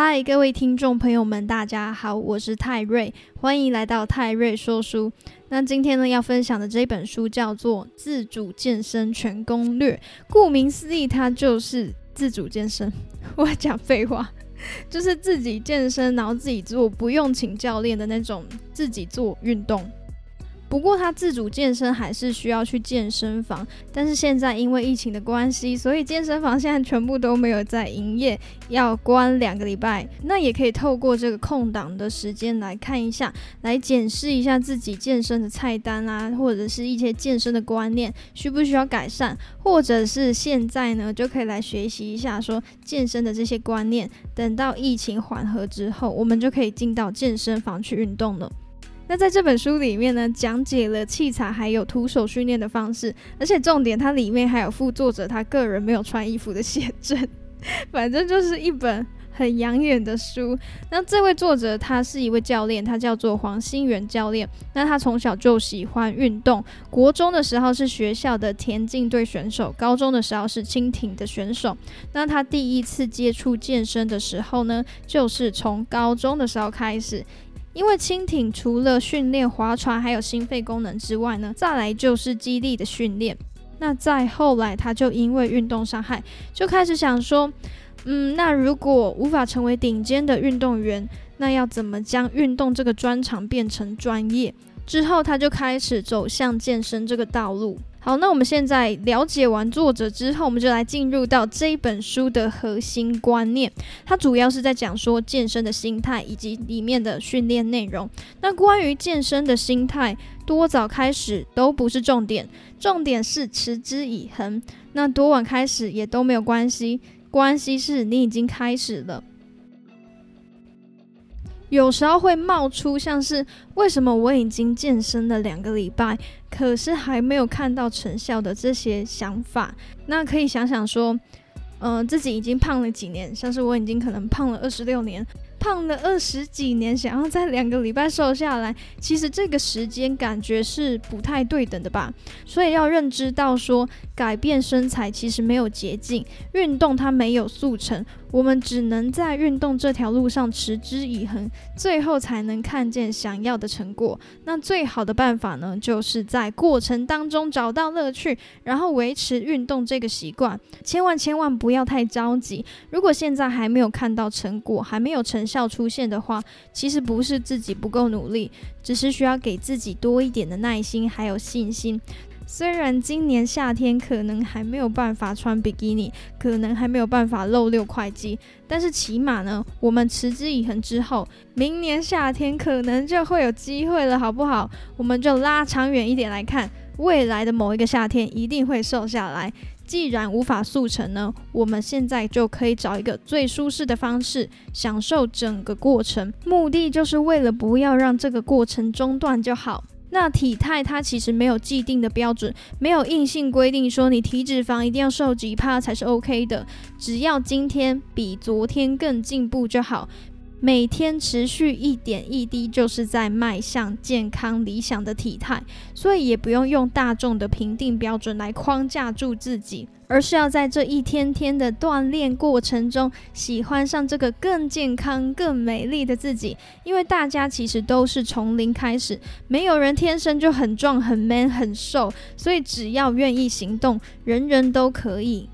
嗨，各位听众朋友们，大家好，我是泰瑞，欢迎来到泰瑞说书。那今天呢，要分享的这本书叫做《自主健身全攻略》，顾名思义，它就是自主健身。我讲废话，就是自己健身，然后自己做，不用请教练的那种，自己做运动。不过他自主健身还是需要去健身房，但是现在因为疫情的关系，所以健身房现在全部都没有在营业，要关两个礼拜。那也可以透过这个空档的时间来看一下，来检视一下自己健身的菜单啊，或者是一些健身的观念需不需要改善，或者是现在呢就可以来学习一下说健身的这些观念。等到疫情缓和之后，我们就可以进到健身房去运动了。那在这本书里面呢，讲解了器材还有徒手训练的方式，而且重点它里面还有附作者他个人没有穿衣服的写真，反正就是一本很养眼的书。那这位作者他是一位教练，他叫做黄新元教练。那他从小就喜欢运动，国中的时候是学校的田径队选手，高中的时候是轻艇的选手。那他第一次接触健身的时候呢，就是从高中的时候开始。因为轻艇除了训练划船还有心肺功能之外呢，再来就是肌力的训练。那再后来，他就因为运动伤害，就开始想说，嗯，那如果无法成为顶尖的运动员，那要怎么将运动这个专长变成专业？之后，他就开始走向健身这个道路。好，那我们现在了解完作者之后，我们就来进入到这一本书的核心观念。它主要是在讲说健身的心态以及里面的训练内容。那关于健身的心态，多早开始都不是重点，重点是持之以恒。那多晚开始也都没有关系，关系是你已经开始了。有时候会冒出像是为什么我已经健身了两个礼拜，可是还没有看到成效的这些想法。那可以想想说，嗯，自己已经胖了几年，像是我已经可能胖了二十六年。胖了二十几年，想要在两个礼拜瘦下来，其实这个时间感觉是不太对等的吧。所以要认知到说，改变身材其实没有捷径，运动它没有速成，我们只能在运动这条路上持之以恒，最后才能看见想要的成果。那最好的办法呢，就是在过程当中找到乐趣，然后维持运动这个习惯。千万千万不要太着急，如果现在还没有看到成果，还没有成。效出现的话，其实不是自己不够努力，只是需要给自己多一点的耐心还有信心。虽然今年夏天可能还没有办法穿比基尼，可能还没有办法露六块肌，但是起码呢，我们持之以恒之后，明年夏天可能就会有机会了，好不好？我们就拉长远一点来看，未来的某一个夏天一定会瘦下来。既然无法速成呢，我们现在就可以找一个最舒适的方式，享受整个过程。目的就是为了不要让这个过程中断就好。那体态它其实没有既定的标准，没有硬性规定说你体脂肪一定要瘦几趴才是 OK 的。只要今天比昨天更进步就好。每天持续一点一滴，就是在迈向健康理想的体态，所以也不用用大众的评定标准来框架住自己，而是要在这一天天的锻炼过程中，喜欢上这个更健康、更美丽的自己。因为大家其实都是从零开始，没有人天生就很壮、很 man、很瘦，所以只要愿意行动，人人都可以。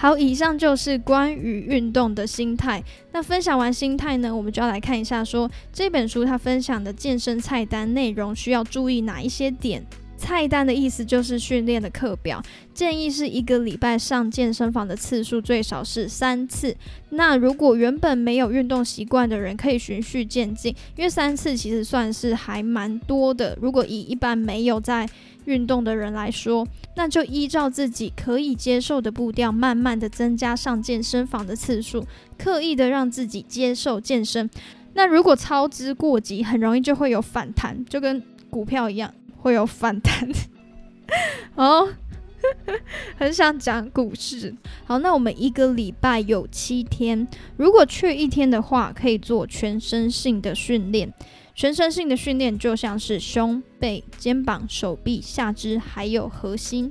好，以上就是关于运动的心态。那分享完心态呢，我们就要来看一下，说这本书它分享的健身菜单内容需要注意哪一些点。菜单的意思就是训练的课表，建议是一个礼拜上健身房的次数最少是三次。那如果原本没有运动习惯的人，可以循序渐进，因为三次其实算是还蛮多的。如果以一般没有在运动的人来说，那就依照自己可以接受的步调，慢慢的增加上健身房的次数，刻意的让自己接受健身。那如果操之过急，很容易就会有反弹，就跟股票一样。会有反弹 哦，很想讲股市。好，那我们一个礼拜有七天，如果去一天的话，可以做全身性的训练。全身性的训练就像是胸、背、肩膀、手臂、下肢，还有核心，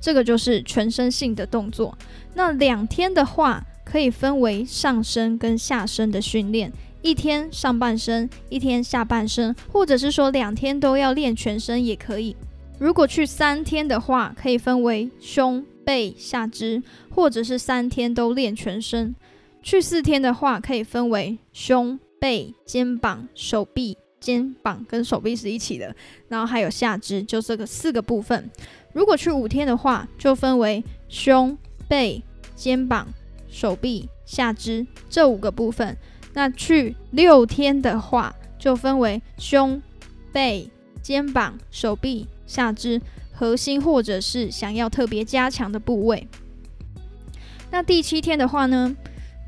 这个就是全身性的动作。那两天的话，可以分为上身跟下身的训练，一天上半身，一天下半身，或者是说两天都要练全身也可以。如果去三天的话，可以分为胸、背、下肢，或者是三天都练全身。去四天的话，可以分为胸、背、肩膀、手臂。肩膀跟手臂是一起的，然后还有下肢，就这个四个部分。如果去五天的话，就分为胸、背、肩膀、手臂、下肢这五个部分。那去六天的话，就分为胸、背、肩膀、手臂、下肢核心或者是想要特别加强的部位。那第七天的话呢，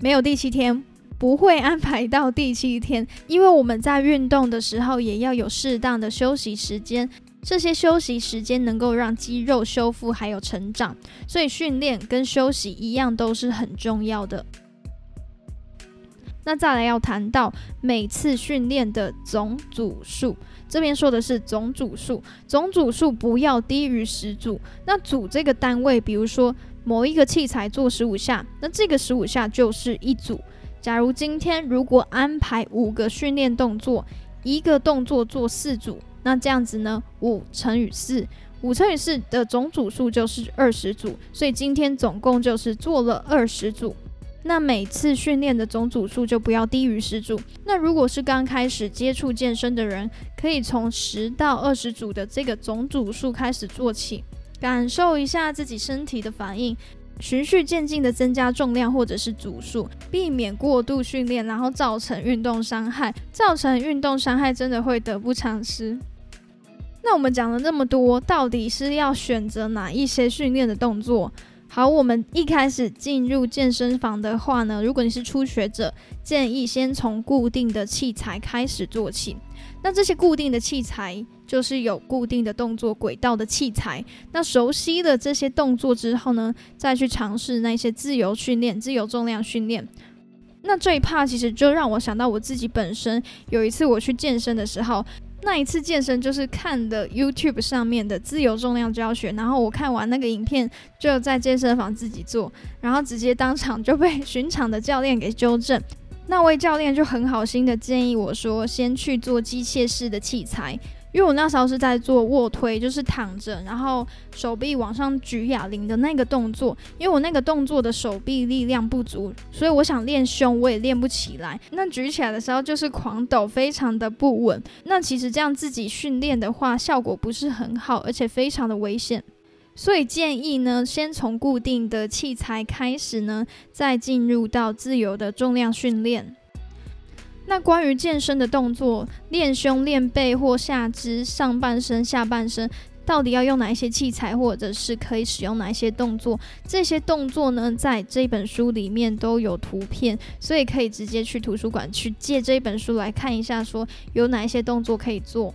没有第七天。不会安排到第七天，因为我们在运动的时候也要有适当的休息时间，这些休息时间能够让肌肉修复还有成长，所以训练跟休息一样都是很重要的。那再来要谈到每次训练的总组数，这边说的是总组数，总组数不要低于十组。那组这个单位，比如说某一个器材做十五下，那这个十五下就是一组。假如今天如果安排五个训练动作，一个动作做四组，那这样子呢？五乘以四，五乘以四的总组数就是二十组，所以今天总共就是做了二十组。那每次训练的总组数就不要低于十组。那如果是刚开始接触健身的人，可以从十到二十组的这个总组数开始做起，感受一下自己身体的反应。循序渐进的增加重量或者是组数，避免过度训练，然后造成运动伤害。造成运动伤害真的会得不偿失。那我们讲了那么多，到底是要选择哪一些训练的动作？好，我们一开始进入健身房的话呢，如果你是初学者，建议先从固定的器材开始做起。那这些固定的器材就是有固定的动作轨道的器材。那熟悉了这些动作之后呢，再去尝试那些自由训练、自由重量训练。那这一 part 其实就让我想到我自己本身有一次我去健身的时候，那一次健身就是看的 YouTube 上面的自由重量教学，然后我看完那个影片就在健身房自己做，然后直接当场就被巡场的教练给纠正。那位教练就很好心的建议我说，先去做机械式的器材，因为我那时候是在做卧推，就是躺着，然后手臂往上举哑铃的那个动作。因为我那个动作的手臂力量不足，所以我想练胸我也练不起来。那举起来的时候就是狂抖，非常的不稳。那其实这样自己训练的话，效果不是很好，而且非常的危险。所以建议呢，先从固定的器材开始呢，再进入到自由的重量训练。那关于健身的动作，练胸、练背或下肢、上半身、下半身，到底要用哪一些器材，或者是可以使用哪一些动作？这些动作呢，在这本书里面都有图片，所以可以直接去图书馆去借这本书来看一下，说有哪一些动作可以做。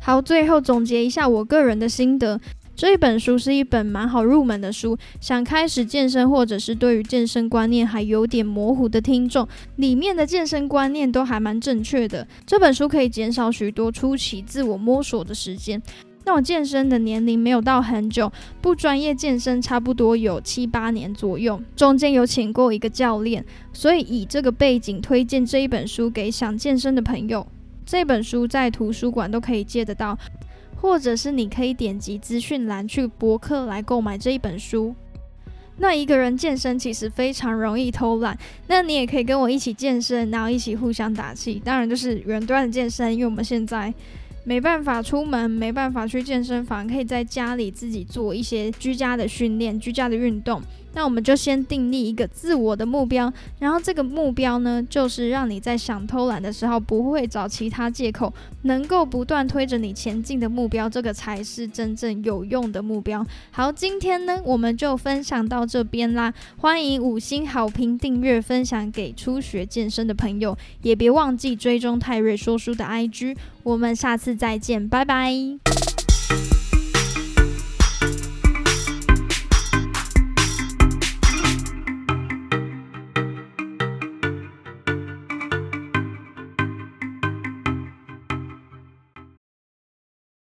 好，最后总结一下我个人的心得。这一本书是一本蛮好入门的书，想开始健身或者是对于健身观念还有点模糊的听众，里面的健身观念都还蛮正确的。这本书可以减少许多初期自我摸索的时间。那我健身的年龄没有到很久，不专业健身差不多有七八年左右，中间有请过一个教练，所以以这个背景推荐这一本书给想健身的朋友。这本书在图书馆都可以借得到。或者是你可以点击资讯栏去博客来购买这一本书。那一个人健身其实非常容易偷懒，那你也可以跟我一起健身，然后一起互相打气。当然就是远端的健身，因为我们现在没办法出门，没办法去健身房，可以在家里自己做一些居家的训练、居家的运动。那我们就先订立一个自我的目标，然后这个目标呢，就是让你在想偷懒的时候不会找其他借口，能够不断推着你前进的目标，这个才是真正有用的目标。好，今天呢，我们就分享到这边啦，欢迎五星好评、订阅、分享给初学健身的朋友，也别忘记追踪泰瑞说书的 IG，我们下次再见，拜拜。